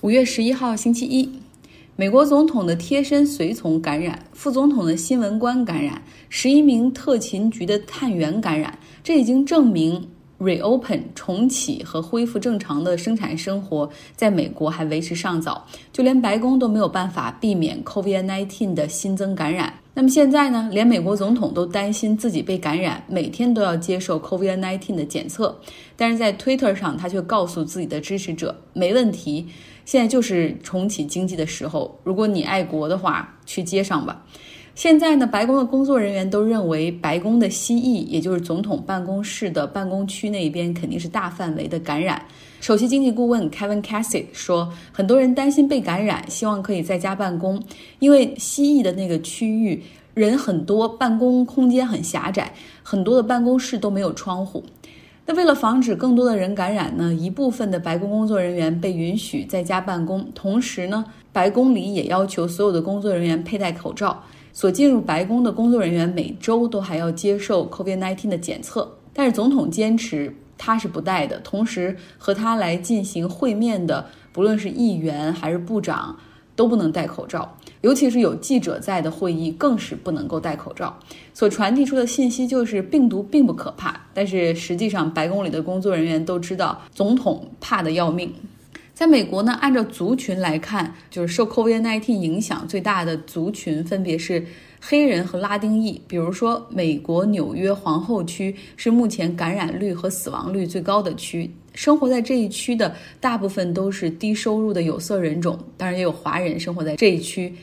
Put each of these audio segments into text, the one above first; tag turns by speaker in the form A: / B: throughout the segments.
A: 五月十一号，星期一，美国总统的贴身随从感染，副总统的新闻官感染，十一名特勤局的探员感染。这已经证明，reopen 重启和恢复正常的生产生活，在美国还为时尚早。就连白宫都没有办法避免 COVID-19 的新增感染。那么现在呢？连美国总统都担心自己被感染，每天都要接受 COVID-19 的检测。但是在 Twitter 上，他却告诉自己的支持者：“没问题，现在就是重启经济的时候。如果你爱国的话，去街上吧。”现在呢，白宫的工作人员都认为，白宫的西翼，也就是总统办公室的办公区那边，肯定是大范围的感染。首席经济顾问 Kevin Cassidy 说：“很多人担心被感染，希望可以在家办公，因为西翼的那个区域人很多，办公空间很狭窄，很多的办公室都没有窗户。那为了防止更多的人感染呢，一部分的白宫工作人员被允许在家办公，同时呢，白宫里也要求所有的工作人员佩戴口罩。”所进入白宫的工作人员每周都还要接受 COVID-19 的检测，但是总统坚持他是不戴的。同时和他来进行会面的，不论是议员还是部长，都不能戴口罩，尤其是有记者在的会议，更是不能够戴口罩。所传递出的信息就是病毒并不可怕，但是实际上白宫里的工作人员都知道，总统怕得要命。在美国呢，按照族群来看，就是受 COVID-19 影响最大的族群分别是黑人和拉丁裔。比如说，美国纽约皇后区是目前感染率和死亡率最高的区，生活在这一区的大部分都是低收入的有色人种，当然也有华人生活在这一区。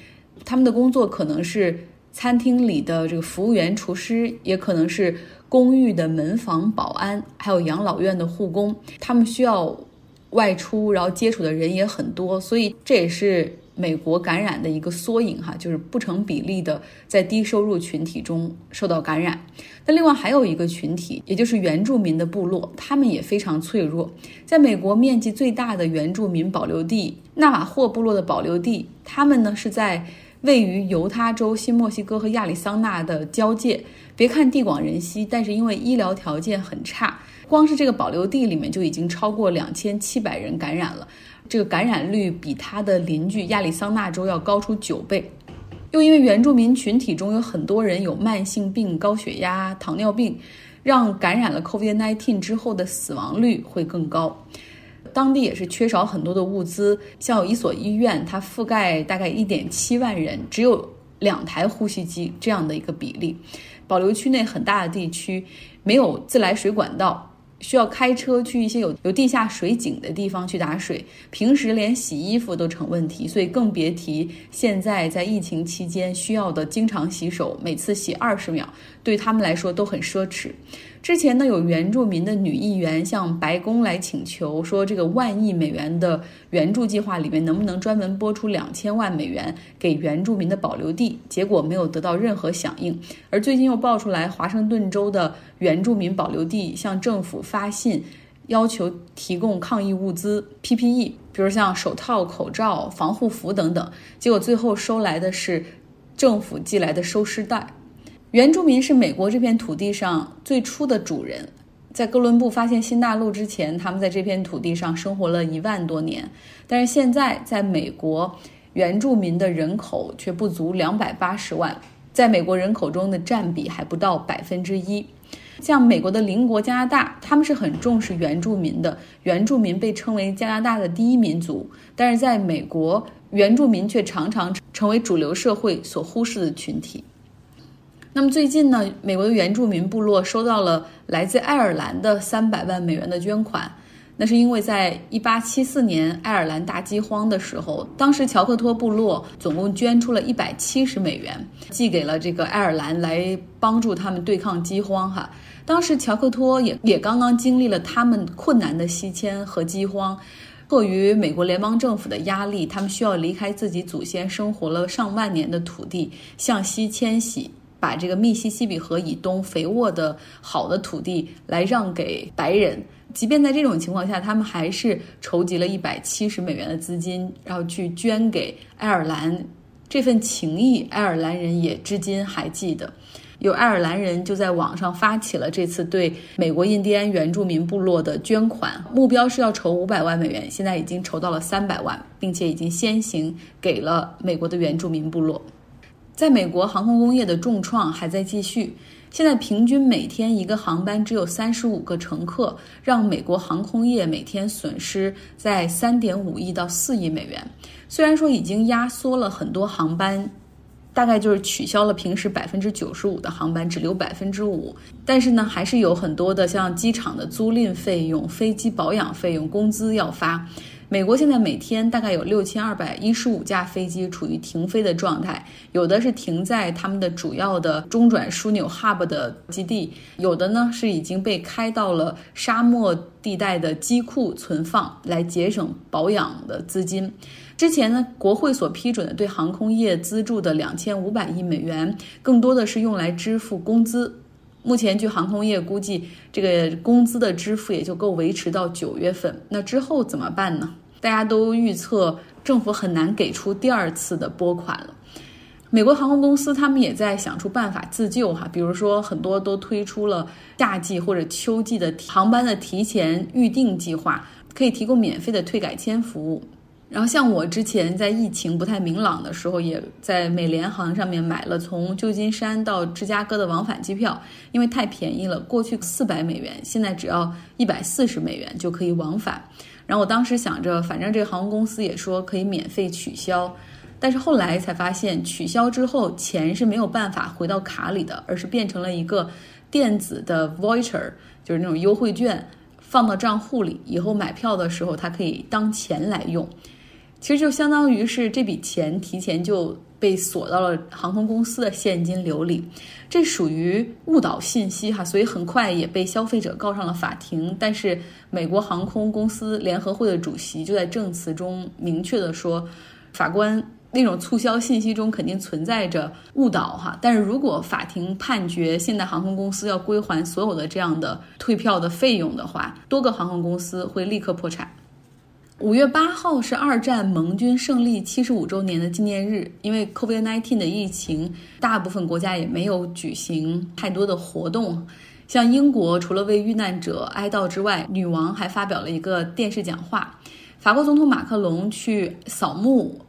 A: 他们的工作可能是餐厅里的这个服务员、厨师，也可能是公寓的门房保安，还有养老院的护工。他们需要。外出，然后接触的人也很多，所以这也是美国感染的一个缩影哈，就是不成比例的在低收入群体中受到感染。那另外还有一个群体，也就是原住民的部落，他们也非常脆弱。在美国面积最大的原住民保留地纳瓦霍部落的保留地，他们呢是在位于犹他州、新墨西哥和亚利桑那的交界。别看地广人稀，但是因为医疗条件很差。光是这个保留地里面就已经超过两千七百人感染了，这个感染率比他的邻居亚利桑那州要高出九倍。又因为原住民群体中有很多人有慢性病、高血压、糖尿病，让感染了 COVID-19 之后的死亡率会更高。当地也是缺少很多的物资，像有一所医院，它覆盖大概一点七万人，只有两台呼吸机这样的一个比例。保留区内很大的地区没有自来水管道。需要开车去一些有有地下水井的地方去打水，平时连洗衣服都成问题，所以更别提现在在疫情期间需要的经常洗手，每次洗二十秒，对他们来说都很奢侈。之前呢，有原住民的女议员向白宫来请求说，这个万亿美元的援助计划里面能不能专门拨出两千万美元给原住民的保留地？结果没有得到任何响应。而最近又爆出来，华盛顿州的原住民保留地向政府发信，要求提供抗疫物资 PPE，比如像手套、口罩、防护服等等。结果最后收来的是政府寄来的收尸袋。原住民是美国这片土地上最初的主人，在哥伦布发现新大陆之前，他们在这片土地上生活了一万多年。但是现在，在美国，原住民的人口却不足两百八十万，在美国人口中的占比还不到百分之一。像美国的邻国加拿大，他们是很重视原住民的，原住民被称为加拿大的第一民族。但是在美国，原住民却常常成为主流社会所忽视的群体。那么最近呢，美国的原住民部落收到了来自爱尔兰的三百万美元的捐款。那是因为在一八七四年爱尔兰大饥荒的时候，当时乔克托部落总共捐出了一百七十美元，寄给了这个爱尔兰来帮助他们对抗饥荒。哈，当时乔克托也也刚刚经历了他们困难的西迁和饥荒，迫于美国联邦政府的压力，他们需要离开自己祖先生活了上万年的土地，向西迁徙。把这个密西西比河以东肥沃的好的土地来让给白人，即便在这种情况下，他们还是筹集了一百七十美元的资金，然后去捐给爱尔兰。这份情谊，爱尔兰人也至今还记得。有爱尔兰人就在网上发起了这次对美国印第安原住民部落的捐款，目标是要筹五百万美元，现在已经筹到了三百万，并且已经先行给了美国的原住民部落。在美国，航空工业的重创还在继续。现在平均每天一个航班只有三十五个乘客，让美国航空业每天损失在三点五亿到四亿美元。虽然说已经压缩了很多航班，大概就是取消了平时百分之九十五的航班，只留百分之五，但是呢，还是有很多的像机场的租赁费用、飞机保养费用、工资要发。美国现在每天大概有六千二百一十五架飞机处于停飞的状态，有的是停在他们的主要的中转枢纽 hub 的基地，有的呢是已经被开到了沙漠地带的机库存放，来节省保养的资金。之前呢，国会所批准的对航空业资助的两千五百亿美元，更多的是用来支付工资。目前据航空业估计，这个工资的支付也就够维持到九月份。那之后怎么办呢？大家都预测政府很难给出第二次的拨款了。美国航空公司他们也在想出办法自救哈，比如说很多都推出了夏季或者秋季的航班的提前预订计划，可以提供免费的退改签服务。然后像我之前在疫情不太明朗的时候，也在美联航上面买了从旧金山到芝加哥的往返机票，因为太便宜了，过去四百美元，现在只要一百四十美元就可以往返。然后我当时想着，反正这个航空公司也说可以免费取消，但是后来才发现，取消之后钱是没有办法回到卡里的，而是变成了一个电子的 voucher，就是那种优惠券，放到账户里，以后买票的时候它可以当钱来用。其实就相当于是这笔钱提前就被锁到了航空公司的现金流里，这属于误导信息哈，所以很快也被消费者告上了法庭。但是美国航空公司联合会的主席就在证词中明确的说，法官那种促销信息中肯定存在着误导哈。但是如果法庭判决现代航空公司要归还所有的这样的退票的费用的话，多个航空公司会立刻破产。五月八号是二战盟军胜利七十五周年的纪念日，因为 COVID-19 的疫情，大部分国家也没有举行太多的活动。像英国，除了为遇难者哀悼之外，女王还发表了一个电视讲话。法国总统马克龙去扫墓。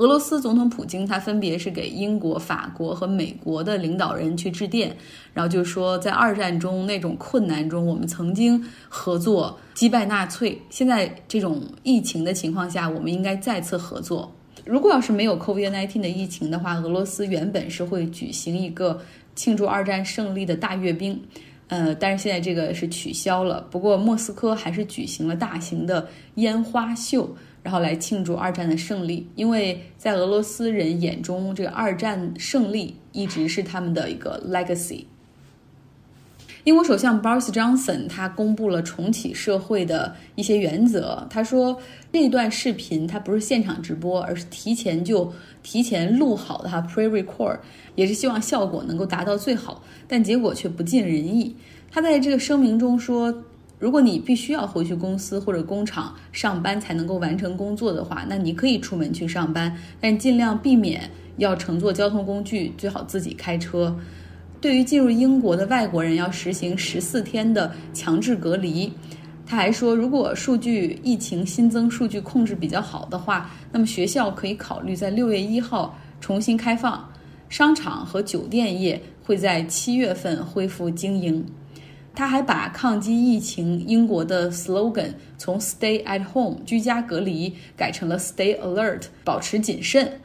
A: 俄罗斯总统普京，他分别是给英国、法国和美国的领导人去致电，然后就说，在二战中那种困难中，我们曾经合作击败纳粹。现在这种疫情的情况下，我们应该再次合作。如果要是没有 COVID-19 的疫情的话，俄罗斯原本是会举行一个庆祝二战胜利的大阅兵，呃，但是现在这个是取消了。不过莫斯科还是举行了大型的烟花秀。然后来庆祝二战的胜利，因为在俄罗斯人眼中，这个二战胜利一直是他们的一个 legacy。英国首相 Boris Johnson 他公布了重启社会的一些原则。他说，那段视频它不是现场直播，而是提前就提前录好的哈 pre-record，也是希望效果能够达到最好，但结果却不尽人意。他在这个声明中说。如果你必须要回去公司或者工厂上班才能够完成工作的话，那你可以出门去上班，但尽量避免要乘坐交通工具，最好自己开车。对于进入英国的外国人，要实行十四天的强制隔离。他还说，如果数据疫情新增数据控制比较好的话，那么学校可以考虑在六月一号重新开放，商场和酒店业会在七月份恢复经营。他还把抗击疫情英国的 slogan 从 “Stay at home” 居家隔离改成了 “Stay alert” 保持谨慎。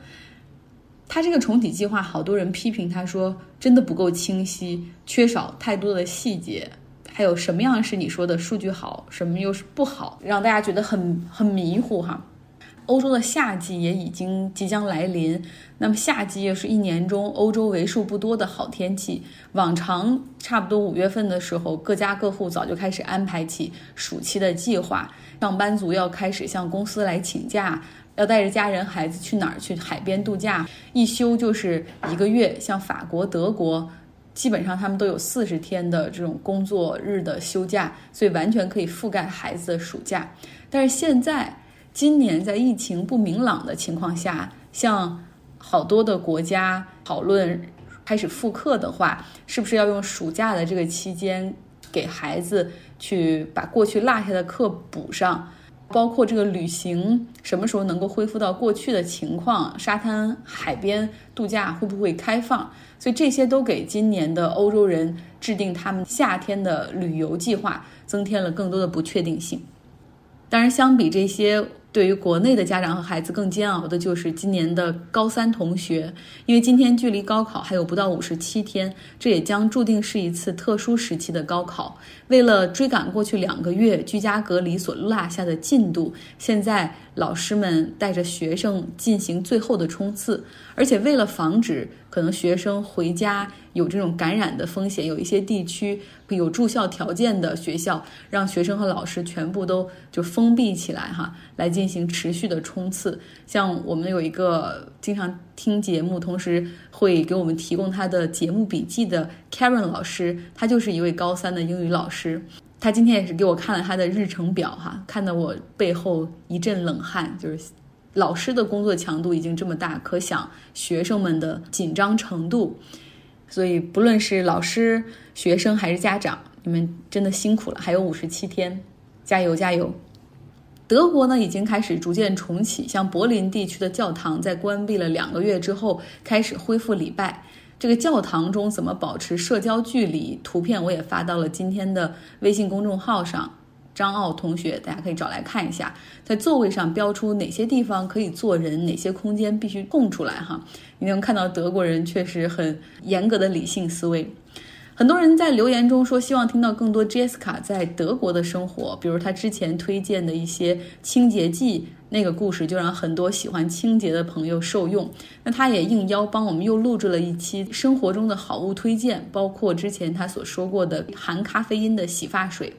A: 他这个重启计划，好多人批评他说真的不够清晰，缺少太多的细节。还有什么样是你说的数据好，什么又是不好，让大家觉得很很迷糊哈。欧洲的夏季也已经即将来临，那么夏季又是一年中欧洲为数不多的好天气。往常差不多五月份的时候，各家各户早就开始安排起暑期的计划，上班族要开始向公司来请假，要带着家人孩子去哪儿去海边度假，一休就是一个月。像法国、德国，基本上他们都有四十天的这种工作日的休假，所以完全可以覆盖孩子的暑假。但是现在。今年在疫情不明朗的情况下，像好多的国家讨论开始复课的话，是不是要用暑假的这个期间给孩子去把过去落下的课补上？包括这个旅行什么时候能够恢复到过去的情况？沙滩、海边度假会不会开放？所以这些都给今年的欧洲人制定他们夏天的旅游计划增添了更多的不确定性。当然，相比这些。对于国内的家长和孩子更煎熬的就是今年的高三同学，因为今天距离高考还有不到五十七天，这也将注定是一次特殊时期的高考。为了追赶过去两个月居家隔离所落下的进度，现在老师们带着学生进行最后的冲刺，而且为了防止可能学生回家。有这种感染的风险，有一些地区有住校条件的学校，让学生和老师全部都就封闭起来哈，来进行持续的冲刺。像我们有一个经常听节目，同时会给我们提供他的节目笔记的 Karen 老师，他就是一位高三的英语老师。他今天也是给我看了他的日程表哈，看得我背后一阵冷汗。就是老师的工作强度已经这么大，可想学生们的紧张程度。所以，不论是老师、学生还是家长，你们真的辛苦了。还有五十七天，加油加油！德国呢，已经开始逐渐重启，像柏林地区的教堂，在关闭了两个月之后，开始恢复礼拜。这个教堂中怎么保持社交距离？图片我也发到了今天的微信公众号上。张奥同学，大家可以找来看一下，在座位上标出哪些地方可以坐人，哪些空间必须空出来哈。你能看到德国人确实很严格的理性思维。很多人在留言中说，希望听到更多 Jessica 在德国的生活，比如他之前推荐的一些清洁剂，那个故事就让很多喜欢清洁的朋友受用。那他也应邀帮我们又录制了一期生活中的好物推荐，包括之前他所说过的含咖啡因的洗发水。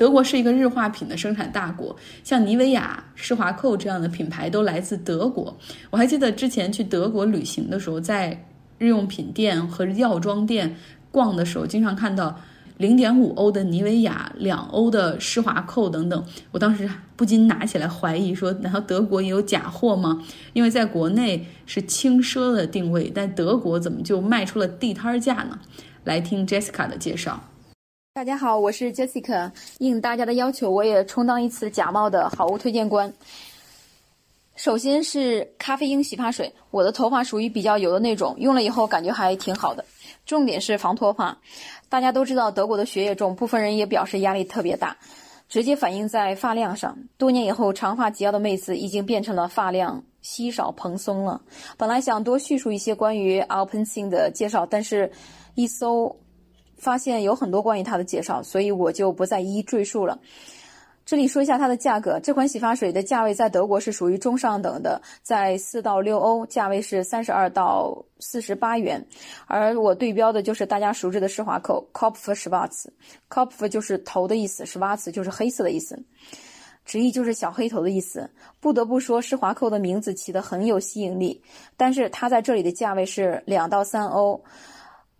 A: 德国是一个日化品的生产大国，像妮维雅、施华蔻这样的品牌都来自德国。我还记得之前去德国旅行的时候，在日用品店和药妆店逛的时候，经常看到零点五欧的妮维雅、两欧的施华蔻等等。我当时不禁拿起来怀疑说：难道德国也有假货吗？因为在国内是轻奢的定位，但德国怎么就卖出了地摊价呢？来听 Jessica 的介绍。
B: 大家好，我是 Jessica。应大家的要求，我也充当一次假冒的好物推荐官。首先是咖啡因洗发水，我的头发属于比较油的那种，用了以后感觉还挺好的。重点是防脱发。大家都知道德国的学业重，部分人也表示压力特别大，直接反映在发量上。多年以后，长发及腰的妹子已经变成了发量稀少蓬松了。本来想多叙述一些关于 Alpenzing 的介绍，但是一搜。发现有很多关于它的介绍，所以我就不再一一赘述了。这里说一下它的价格，这款洗发水的价位在德国是属于中上等的，在四到六欧，价位是三十二到四十八元。而我对标的就是大家熟知的施华蔻 Kopf Schwarz，Kopf 就是头的意思，Schwarz 就是黑色的意思，直译就是小黑头的意思。不得不说，施华蔻的名字起得很有吸引力，但是它在这里的价位是两到三欧。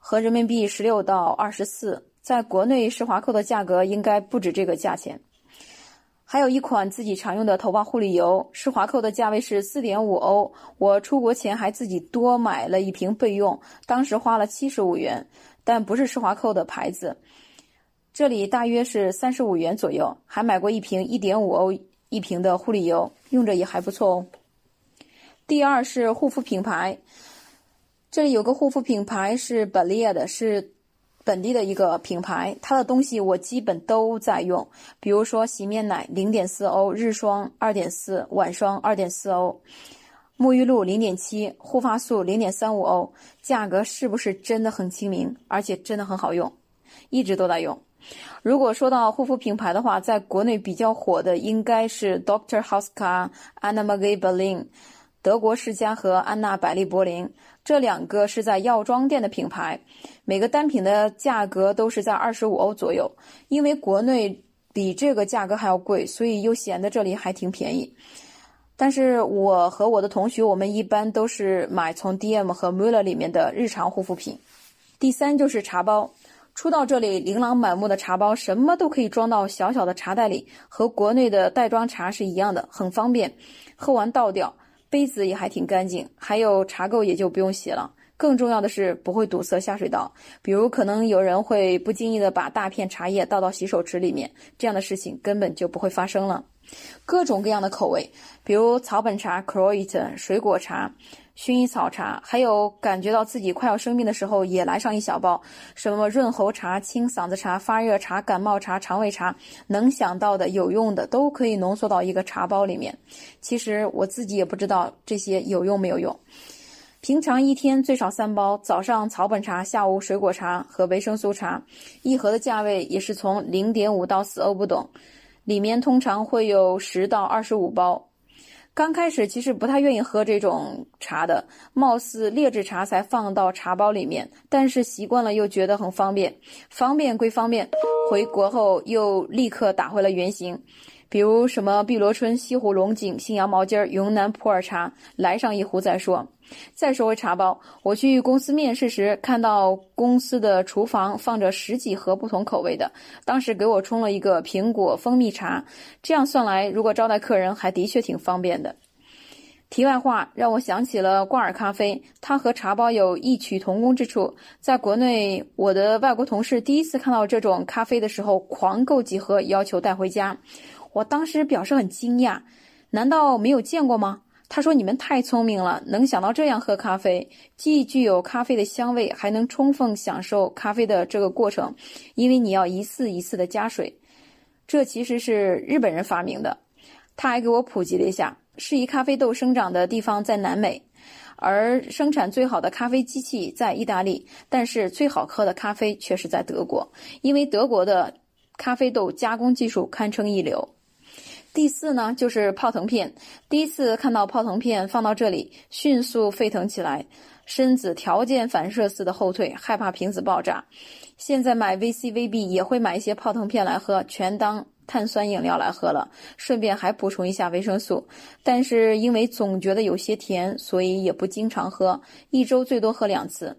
B: 和人民币十六到二十四，在国内施华蔻的价格应该不止这个价钱。还有一款自己常用的头发护理油，施华蔻的价位是四点五欧。我出国前还自己多买了一瓶备用，当时花了七十五元，但不是施华蔻的牌子。这里大约是三十五元左右。还买过一瓶一点五欧一瓶的护理油，用着也还不错哦。第二是护肤品牌。这里有个护肤品牌是 b a l e a 的，是本地的一个品牌。它的东西我基本都在用，比如说洗面奶零点四欧，日霜二点四，晚霜二点四欧，沐浴露零点七，护发素零点三五欧。价格是不是真的很亲民？而且真的很好用，一直都在用。如果说到护肤品牌的话，在国内比较火的应该是 Doctor House、Anna Marie Berlin、德国世家和安娜百丽柏林。这两个是在药妆店的品牌，每个单品的价格都是在二十五欧左右。因为国内比这个价格还要贵，所以又显得这里还挺便宜。但是我和我的同学，我们一般都是买从 DM 和 Muller 里面的日常护肤品。第三就是茶包，初到这里琳琅满目的茶包，什么都可以装到小小的茶袋里，和国内的袋装茶是一样的，很方便，喝完倒掉。杯子也还挺干净，还有茶垢也就不用洗了，更重要的是不会堵塞下水道。比如，可能有人会不经意的把大片茶叶倒到洗手池里面，这样的事情根本就不会发生了。各种各样的口味，比如草本茶、Croat、水果茶。薰衣草茶，还有感觉到自己快要生病的时候，也来上一小包，什么润喉茶、清嗓子茶、发热茶、感冒茶、肠胃茶，能想到的有用的都可以浓缩到一个茶包里面。其实我自己也不知道这些有用没有用。平常一天最少三包，早上草本茶，下午水果茶和维生素茶，一盒的价位也是从零点五到四欧不等，里面通常会有十到二十五包。刚开始其实不太愿意喝这种茶的，貌似劣质茶才放到茶包里面，但是习惯了又觉得很方便。方便归方便，回国后又立刻打回了原形。比如什么碧螺春、西湖龙井、信阳毛尖、云南普洱茶，来上一壶再说。再说回茶包，我去公司面试时，看到公司的厨房放着十几盒不同口味的，当时给我冲了一个苹果蜂蜜茶。这样算来，如果招待客人，还的确挺方便的。题外话，让我想起了挂耳咖啡，它和茶包有异曲同工之处。在国内，我的外国同事第一次看到这种咖啡的时候，狂购几盒，要求带回家。我当时表示很惊讶，难道没有见过吗？他说：“你们太聪明了，能想到这样喝咖啡，既具有咖啡的香味，还能充分享受咖啡的这个过程，因为你要一次一次的加水。这其实是日本人发明的。”他还给我普及了一下，适宜咖啡豆生长的地方在南美，而生产最好的咖啡机器在意大利，但是最好喝的咖啡却是在德国，因为德国的咖啡豆加工技术堪称一流。第四呢，就是泡腾片。第一次看到泡腾片放到这里，迅速沸腾起来，身子条件反射似的后退，害怕瓶子爆炸。现在买 VC、VB 也会买一些泡腾片来喝，全当碳酸饮料来喝了，顺便还补充一下维生素。但是因为总觉得有些甜，所以也不经常喝，一周最多喝两次。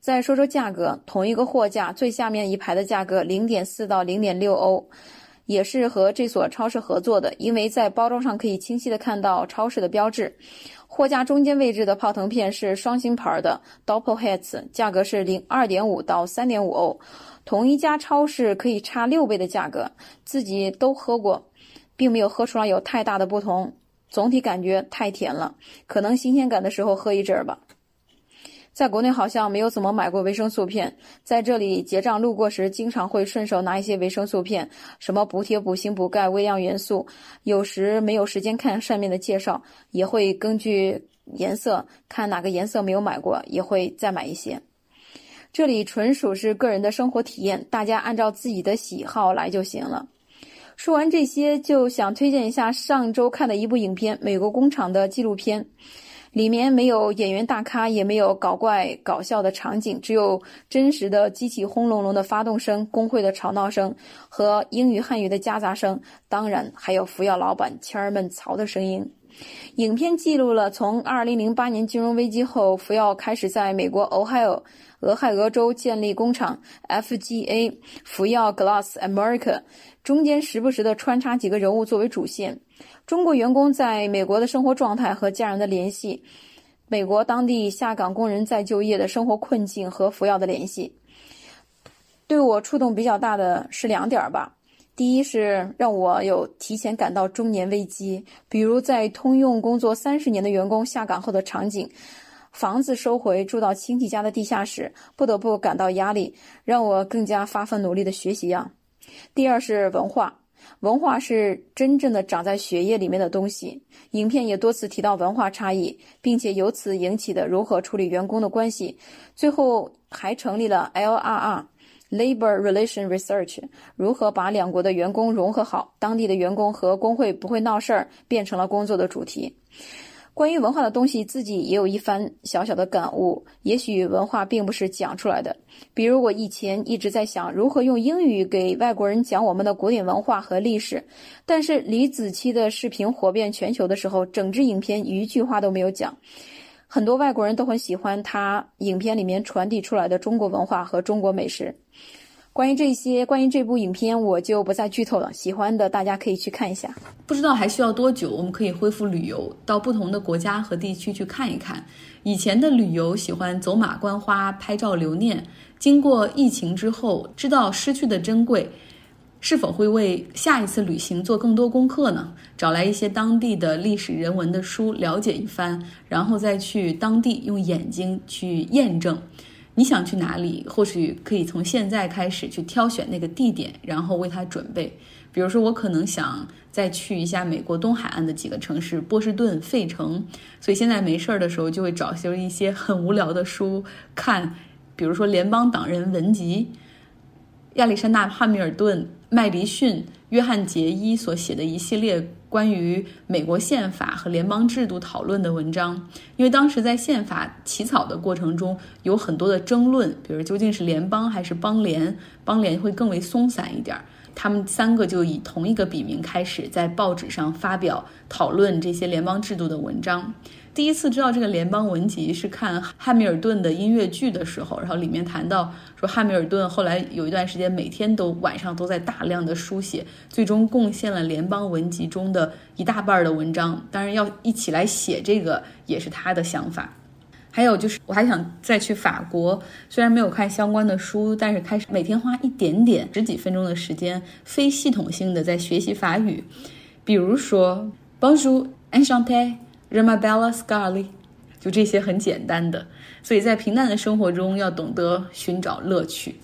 B: 再说说价格，同一个货架最下面一排的价格零点四到零点六欧。也是和这所超市合作的，因为在包装上可以清晰的看到超市的标志。货架中间位置的泡腾片是双星牌的，Doppelheads 价格是零二点五到三点五欧。同一家超市可以差六倍的价格，自己都喝过，并没有喝出来有太大的不同。总体感觉太甜了，可能新鲜感的时候喝一阵儿吧。在国内好像没有怎么买过维生素片，在这里结账路过时，经常会顺手拿一些维生素片，什么补铁、补锌、补钙、微量元素。有时没有时间看上面的介绍，也会根据颜色看哪个颜色没有买过，也会再买一些。这里纯属是个人的生活体验，大家按照自己的喜好来就行了。说完这些，就想推荐一下上周看的一部影片《美国工厂》的纪录片。里面没有演员大咖，也没有搞怪搞笑的场景，只有真实的机器轰隆隆的发动声、工会的吵闹声和英语汉语的夹杂声，当然还有服药老板谦儿们嘈的声音。影片记录了从2008年金融危机后，福耀开始在美国 Ohio 俄亥俄州建立工厂 FGA 福耀 Glass America，中间时不时的穿插几个人物作为主线。中国员工在美国的生活状态和家人的联系，美国当地下岗工人再就业的生活困境和服药的联系，对我触动比较大的是两点吧。第一是让我有提前感到中年危机，比如在通用工作三十年的员工下岗后的场景，房子收回住到亲戚家的地下室，不得不感到压力，让我更加发奋努力的学习呀。第二是文化。文化是真正的长在血液里面的东西。影片也多次提到文化差异，并且由此引起的如何处理员工的关系。最后还成立了 LRR Labor Relation Research），如何把两国的员工融合好，当地的员工和工会不会闹事儿，变成了工作的主题。关于文化的东西，自己也有一番小小的感悟。也许文化并不是讲出来的。比如我以前一直在想如何用英语给外国人讲我们的古典文化和历史，但是李子柒的视频火遍全球的时候，整支影片一句话都没有讲。很多外国人都很喜欢他影片里面传递出来的中国文化和中国美食。关于这些，关于这部影片，我就不再剧透了。喜欢的大家可以去看一下。
A: 不知道还需要多久，我们可以恢复旅游，到不同的国家和地区去看一看。以前的旅游喜欢走马观花、拍照留念，经过疫情之后，知道失去的珍贵。是否会为下一次旅行做更多功课呢？找来一些当地的历史人文的书了解一番，然后再去当地用眼睛去验证。你想去哪里？或许可以从现在开始去挑选那个地点，然后为它准备。比如说，我可能想再去一下美国东海岸的几个城市，波士顿、费城。所以现在没事儿的时候，就会找些一些很无聊的书看，比如说《联邦党人文集》。亚历山大·汉密尔顿、麦迪逊、约翰·杰伊所写的一系列关于美国宪法和联邦制度讨论的文章，因为当时在宪法起草的过程中有很多的争论，比如究竟是联邦还是邦联，邦联会更为松散一点。他们三个就以同一个笔名开始在报纸上发表讨论这些联邦制度的文章。第一次知道这个联邦文集是看汉密尔顿的音乐剧的时候，然后里面谈到说汉密尔顿后来有一段时间每天都晚上都在大量的书写，最终贡献了联邦文集中的一大半的文章。当然要一起来写这个也是他的想法。还有就是我还想再去法国，虽然没有看相关的书，但是开始每天花一点点十几分钟的时间，非系统性的在学习法语，比如说 Bonjour, Rimabella Scarly，就这些很简单的，所以在平淡的生活中要懂得寻找乐趣。